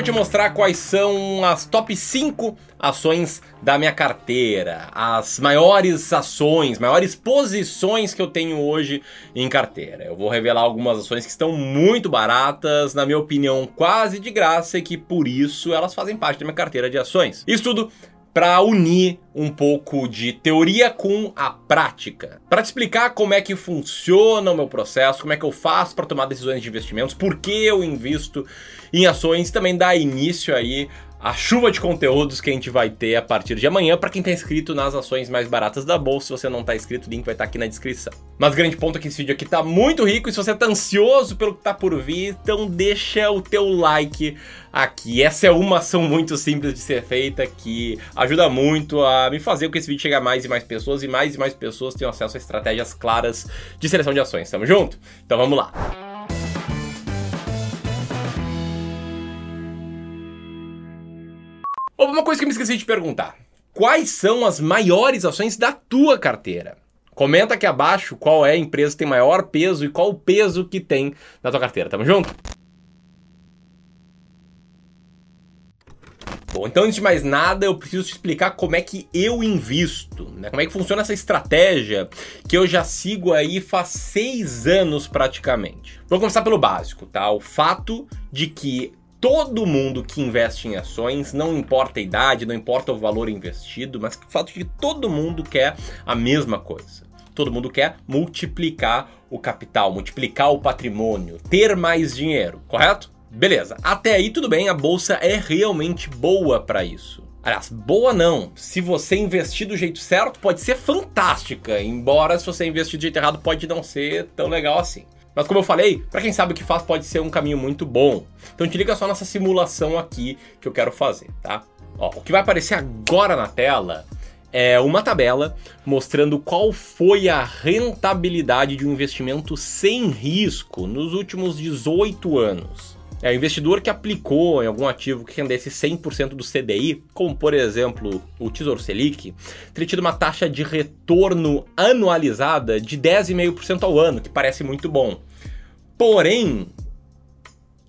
vou te mostrar quais são as top 5 ações da minha carteira, as maiores ações, maiores posições que eu tenho hoje em carteira. Eu vou revelar algumas ações que estão muito baratas, na minha opinião, quase de graça e que por isso elas fazem parte da minha carteira de ações. Isso tudo para unir um pouco de teoria com a prática. Para te explicar como é que funciona o meu processo, como é que eu faço para tomar decisões de investimentos, por que eu invisto em ações, também dar início aí a chuva de conteúdos que a gente vai ter a partir de amanhã para quem está inscrito nas ações mais baratas da bolsa. Se você não está inscrito, o link vai estar tá aqui na descrição. Mas grande ponto é que esse vídeo aqui está muito rico e se você está ansioso pelo que está por vir, então deixa o teu like aqui. Essa é uma ação muito simples de ser feita que ajuda muito a me fazer com que esse vídeo chegue a mais e mais pessoas e mais e mais pessoas tenham acesso a estratégias claras de seleção de ações. Tamo junto? Então vamos lá. Uma coisa que me esqueci de perguntar. Quais são as maiores ações da tua carteira? Comenta aqui abaixo qual é a empresa que tem maior peso e qual o peso que tem na tua carteira. Tamo junto? Bom, então antes de mais nada, eu preciso te explicar como é que eu invisto, né? Como é que funciona essa estratégia que eu já sigo aí faz seis anos praticamente. Vou começar pelo básico, tá? O fato de que todo mundo que investe em ações, não importa a idade, não importa o valor investido, mas o fato de que todo mundo quer a mesma coisa. Todo mundo quer multiplicar o capital, multiplicar o patrimônio, ter mais dinheiro, correto? Beleza. Até aí tudo bem, a bolsa é realmente boa para isso. Aliás, boa não. Se você investir do jeito certo, pode ser fantástica, embora se você investir do jeito errado pode não ser tão legal assim. Mas como eu falei, para quem sabe o que faz pode ser um caminho muito bom. Então te liga só nessa simulação aqui que eu quero fazer, tá? Ó, o que vai aparecer agora na tela é uma tabela mostrando qual foi a rentabilidade de um investimento sem risco nos últimos 18 anos. É, o investidor que aplicou em algum ativo que rendesse 100% do CDI, como por exemplo o Tesouro Selic, teria tido uma taxa de retorno anualizada de 10,5% ao ano, que parece muito bom. Porém,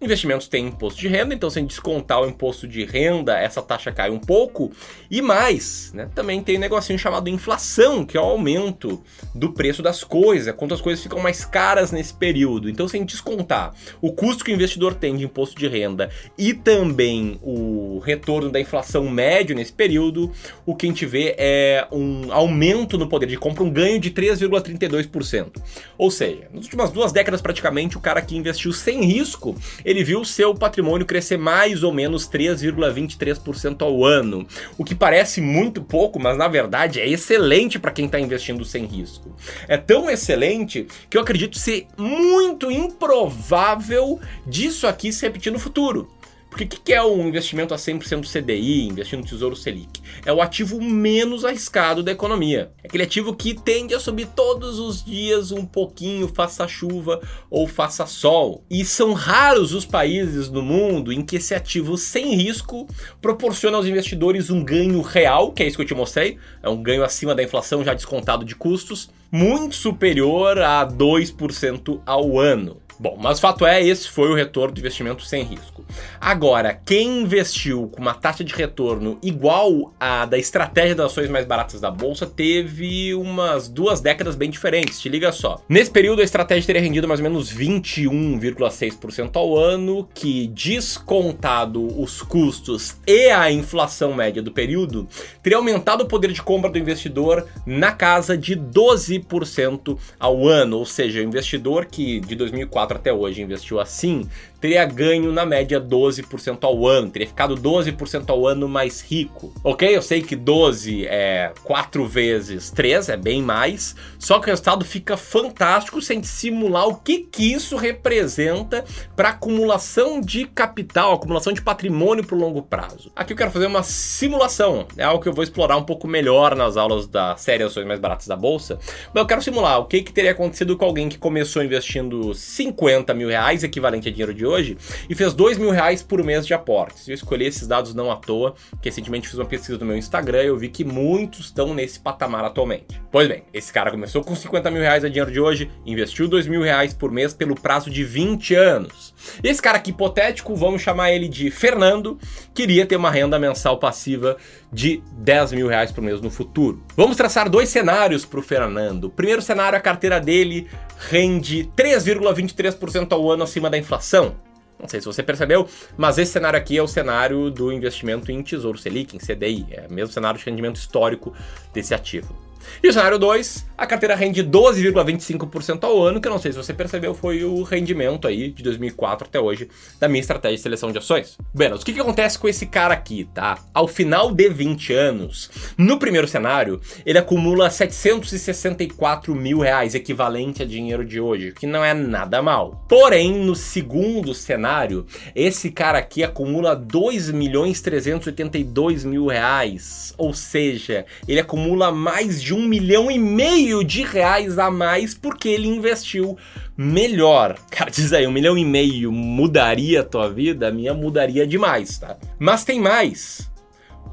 Investimentos têm imposto de renda, então sem descontar o imposto de renda, essa taxa cai um pouco. E mais, né, também tem um negocinho chamado inflação, que é o aumento do preço das coisas, é quanto as coisas ficam mais caras nesse período. Então, sem descontar o custo que o investidor tem de imposto de renda e também o retorno da inflação médio nesse período, o que a gente vê é um aumento no poder de compra, um ganho de 3,32%. Ou seja, nas últimas duas décadas praticamente, o cara que investiu sem risco, ele viu seu patrimônio crescer mais ou menos 3,23% ao ano, o que parece muito pouco, mas na verdade é excelente para quem está investindo sem risco. É tão excelente que eu acredito ser muito improvável disso aqui se repetir no futuro. Porque o que, que é um investimento a 100% CDI, investindo no Tesouro Selic? É o ativo menos arriscado da economia. É aquele ativo que tende a subir todos os dias um pouquinho, faça chuva ou faça sol. E são raros os países no mundo em que esse ativo sem risco proporciona aos investidores um ganho real, que é isso que eu te mostrei, é um ganho acima da inflação já descontado de custos, muito superior a 2% ao ano. Bom, mas o fato é, esse foi o retorno do investimento sem risco. Agora, quem investiu com uma taxa de retorno igual à da estratégia das ações mais baratas da bolsa teve umas duas décadas bem diferentes. Te liga só. Nesse período, a estratégia teria rendido mais ou menos 21,6% ao ano, que descontado os custos e a inflação média do período, teria aumentado o poder de compra do investidor na casa de 12% ao ano. Ou seja, o investidor que de 2004 até hoje investiu assim, teria ganho na média 12% ao ano, teria ficado 12% ao ano mais rico. Ok? Eu sei que 12 é 4 vezes 3, é bem mais, só que o resultado fica fantástico sem simular o que, que isso representa para acumulação de capital, acumulação de patrimônio para o longo prazo. Aqui eu quero fazer uma simulação, é algo que eu vou explorar um pouco melhor nas aulas da série Ações Mais Baratas da Bolsa, mas eu quero simular o que, que teria acontecido com alguém que começou investindo 5 50 mil reais, equivalente a dinheiro de hoje, e fez 2 mil reais por mês de aportes. Eu escolhi esses dados não à toa, que recentemente fiz uma pesquisa no meu Instagram e eu vi que muitos estão nesse patamar atualmente. Pois bem, esse cara começou com 50 mil reais a dinheiro de hoje, investiu 2 mil reais por mês pelo prazo de 20 anos. Esse cara aqui hipotético, vamos chamar ele de Fernando, queria ter uma renda mensal passiva de 10 mil reais por mês no futuro. Vamos traçar dois cenários para o Fernando. O primeiro cenário, a carteira dele rende 3,23% ao ano acima da inflação. Não sei se você percebeu, mas esse cenário aqui é o cenário do investimento em Tesouro Selic, em CDI. É o mesmo cenário de rendimento histórico desse ativo. E o cenário 2, a carteira rende 12,25% ao ano, que eu não sei se você percebeu, foi o rendimento aí de 2004 até hoje da minha estratégia de seleção de ações. Bem, o que, que acontece com esse cara aqui, tá? Ao final de 20 anos, no primeiro cenário, ele acumula 764 mil reais, equivalente a dinheiro de hoje, que não é nada mal. Porém, no segundo cenário, esse cara aqui acumula 2 milhões 382 mil reais, ou seja, ele acumula mais de de um milhão e meio de reais a mais porque ele investiu melhor. Cara, diz aí, um milhão e meio mudaria a tua vida? A minha mudaria demais, tá? Mas tem mais.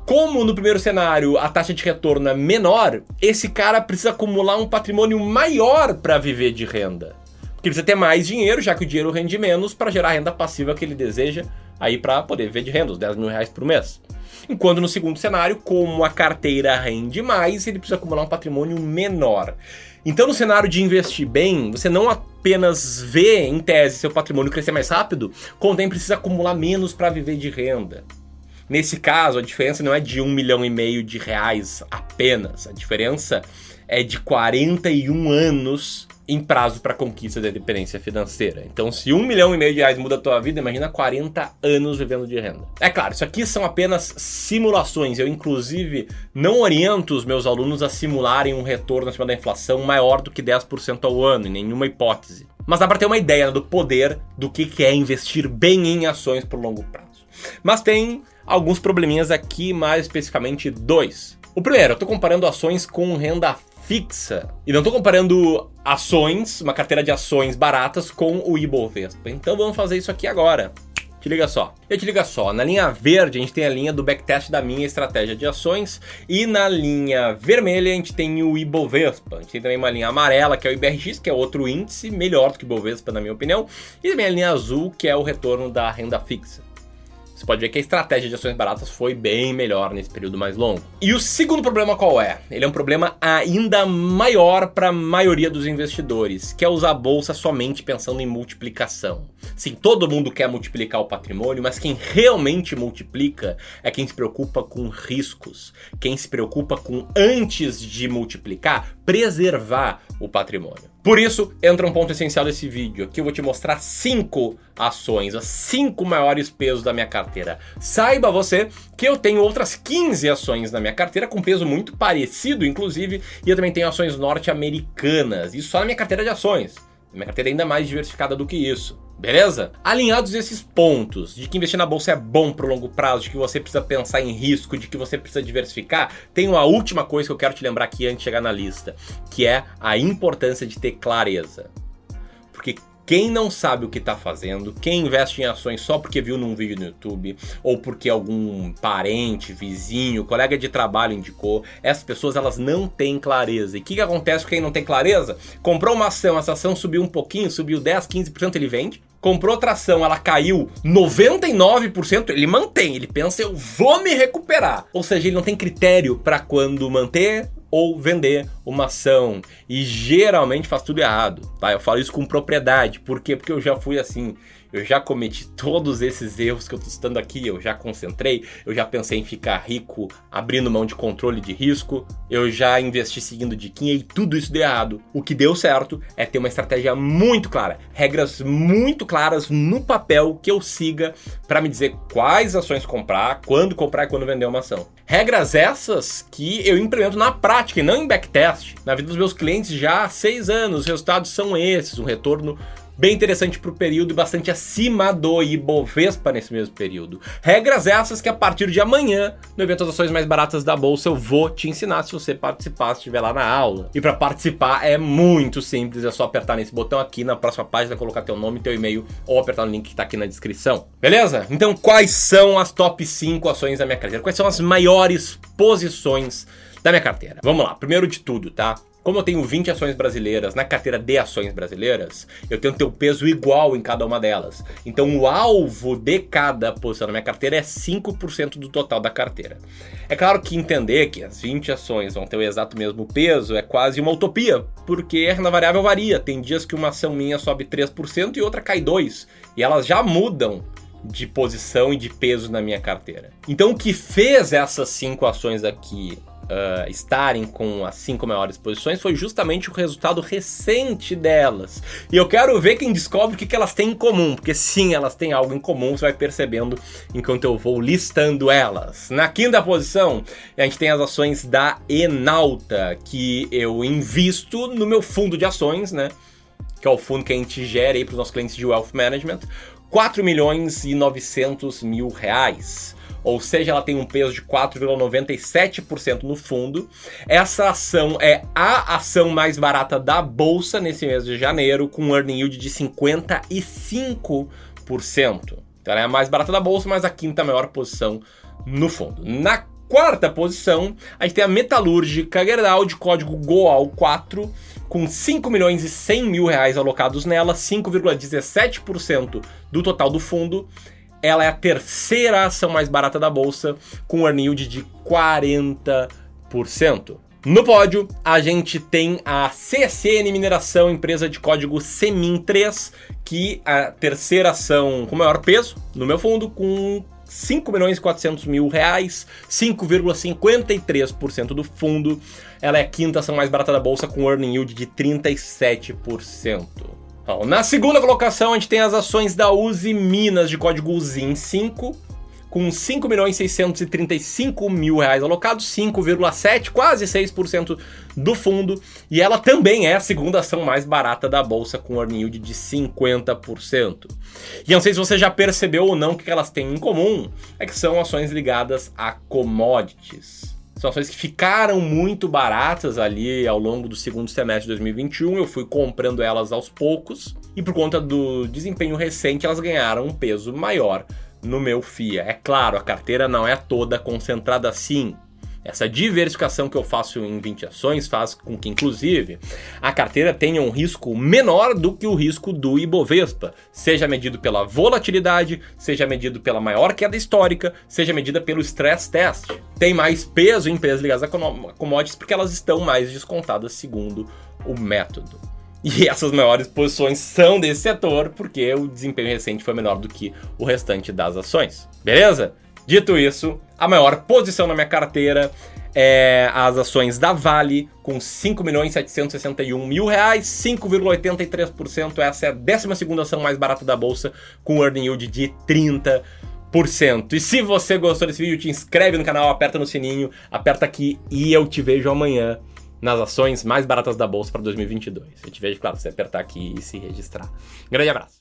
Como no primeiro cenário a taxa de retorno é menor, esse cara precisa acumular um patrimônio maior para viver de renda. Porque precisa ter mais dinheiro, já que o dinheiro rende menos, para gerar a renda passiva que ele deseja aí para poder viver de renda, os 10 mil reais por mês. Enquanto no segundo cenário, como a carteira rende mais, ele precisa acumular um patrimônio menor. Então, no cenário de investir bem, você não apenas vê, em tese, seu patrimônio crescer mais rápido, como também precisa acumular menos para viver de renda. Nesse caso, a diferença não é de um milhão e meio de reais apenas. A diferença é de 41 anos em prazo para conquista da independência financeira. Então, se um milhão e meio de reais muda a tua vida, imagina 40 anos vivendo de renda. É claro, isso aqui são apenas simulações. Eu, inclusive, não oriento os meus alunos a simularem um retorno acima da inflação maior do que 10% ao ano, em nenhuma hipótese. Mas dá para ter uma ideia do poder do que é investir bem em ações por longo prazo. Mas tem alguns probleminhas aqui, mais especificamente dois. O primeiro, eu estou comparando ações com renda fixa. E não estou comparando ações, uma carteira de ações baratas com o Ibovespa. Então vamos fazer isso aqui agora. Te liga só. Eu te liga só. Na linha verde a gente tem a linha do backtest da minha estratégia de ações e na linha vermelha a gente tem o Ibovespa. A gente tem também uma linha amarela que é o IBRX, que é outro índice melhor do que o Ibovespa na minha opinião, e também a linha azul que é o retorno da renda fixa. Você pode ver que a estratégia de ações baratas foi bem melhor nesse período mais longo. E o segundo problema qual é? Ele é um problema ainda maior para a maioria dos investidores, que é usar a bolsa somente pensando em multiplicação. Sim, todo mundo quer multiplicar o patrimônio, mas quem realmente multiplica é quem se preocupa com riscos, quem se preocupa com antes de multiplicar, preservar o patrimônio. Por isso, entra um ponto essencial desse vídeo. Aqui eu vou te mostrar cinco ações, as cinco maiores pesos da minha carteira. Saiba você que eu tenho outras 15 ações na minha carteira com peso muito parecido, inclusive, e eu também tenho ações norte-americanas. Isso só na minha carteira de ações. Minha carteira é ainda mais diversificada do que isso. Beleza? Alinhados esses pontos de que investir na bolsa é bom pro longo prazo, de que você precisa pensar em risco, de que você precisa diversificar, tem uma última coisa que eu quero te lembrar aqui antes de chegar na lista, que é a importância de ter clareza. Porque quem não sabe o que está fazendo, quem investe em ações só porque viu num vídeo no YouTube, ou porque algum parente, vizinho, colega de trabalho indicou, essas pessoas elas não têm clareza. E o que, que acontece com quem não tem clareza? Comprou uma ação, essa ação subiu um pouquinho, subiu 10, 15%, ele vende. Comprou outra ação, ela caiu 99%, ele mantém, ele pensa, eu vou me recuperar. Ou seja, ele não tem critério para quando manter ou vender uma ação. E geralmente faz tudo errado, tá? Eu falo isso com propriedade. Por quê? Porque eu já fui assim. Eu já cometi todos esses erros que eu tô citando aqui, eu já concentrei, eu já pensei em ficar rico abrindo mão de controle de risco, eu já investi seguindo diquinha e tudo isso deu errado. O que deu certo é ter uma estratégia muito clara, regras muito claras no papel que eu siga para me dizer quais ações comprar, quando comprar e quando vender uma ação. Regras essas que eu implemento na prática e não em backtest. Na vida dos meus clientes já há seis anos, os resultados são esses, um retorno bem interessante para o período e bastante acima do Ibovespa nesse mesmo período. Regras essas que a partir de amanhã, no evento das ações mais baratas da bolsa, eu vou te ensinar se você participar, se estiver lá na aula. E para participar é muito simples, é só apertar nesse botão aqui na próxima página, colocar teu nome, teu e-mail ou apertar no link que está aqui na descrição. Beleza? Então, quais são as top 5 ações da minha carteira? Quais são as maiores posições da minha carteira? Vamos lá, primeiro de tudo, tá? Como eu tenho 20 ações brasileiras na carteira de ações brasileiras, eu tenho que ter o peso igual em cada uma delas. Então o alvo de cada posição na minha carteira é 5% do total da carteira. É claro que entender que as 20 ações vão ter o exato mesmo peso é quase uma utopia, porque a variável varia. Tem dias que uma ação minha sobe 3% e outra cai 2%. E elas já mudam de posição e de peso na minha carteira. Então o que fez essas cinco ações aqui uh, estarem com as cinco maiores posições foi justamente o resultado recente delas. E eu quero ver quem descobre o que, que elas têm em comum, porque sim, elas têm algo em comum, você vai percebendo enquanto eu vou listando elas. Na quinta posição, a gente tem as ações da Enalta, que eu invisto no meu fundo de ações, né? Que é o fundo que a gente gera aí para os nossos clientes de Wealth Management. 4 milhões e 900 mil reais ou seja, ela tem um peso de 4,97% no fundo. Essa ação é a ação mais barata da bolsa nesse mês de janeiro, com um earning yield de 55%. Então ela é a mais barata da bolsa, mas a quinta maior posição no fundo. Na quarta posição, a gente tem a metalúrgica Gerdau de código GOAL4, com 5 milhões e 100 mil reais alocados nela, 5,17% do total do fundo. Ela é a terceira ação mais barata da bolsa, com um yield de 40%. No pódio, a gente tem a CSN Mineração, empresa de código SEMIN3, que é a terceira ação com maior peso no meu fundo, com 5 milhões e 400 mil reais, 5,53% do fundo. Ela é a quinta ação mais barata da bolsa, com earning yield de 37%. Na segunda colocação, a gente tem as ações da Uzi Minas de código UZIN5, com 5 milhões 635 mil reais alocados, 5,7, quase 6% do fundo, e ela também é a segunda ação mais barata da bolsa, com earning yield de 50%. E não sei se você já percebeu ou não que elas têm em comum, é que são ações ligadas a commodities. São ações que ficaram muito baratas ali ao longo do segundo semestre de 2021. Eu fui comprando elas aos poucos e por conta do desempenho recente elas ganharam um peso maior no meu FIA. É claro, a carteira não é toda concentrada assim. Essa diversificação que eu faço em 20 ações faz com que, inclusive, a carteira tenha um risco menor do que o risco do Ibovespa, seja medido pela volatilidade, seja medido pela maior queda histórica, seja medida pelo stress test. Tem mais peso em empresas ligadas a commodities porque elas estão mais descontadas segundo o método. E essas maiores posições são desse setor porque o desempenho recente foi menor do que o restante das ações. Beleza? Dito isso, a maior posição na minha carteira é as ações da Vale, com 5 milhões 761 mil reais, 5,83%. Essa é a 12 ação mais barata da bolsa, com earning yield de 30%. E se você gostou desse vídeo, te inscreve no canal, aperta no sininho, aperta aqui e eu te vejo amanhã nas ações mais baratas da bolsa para 2022. Eu te vejo, claro, se apertar aqui e se registrar. Grande abraço.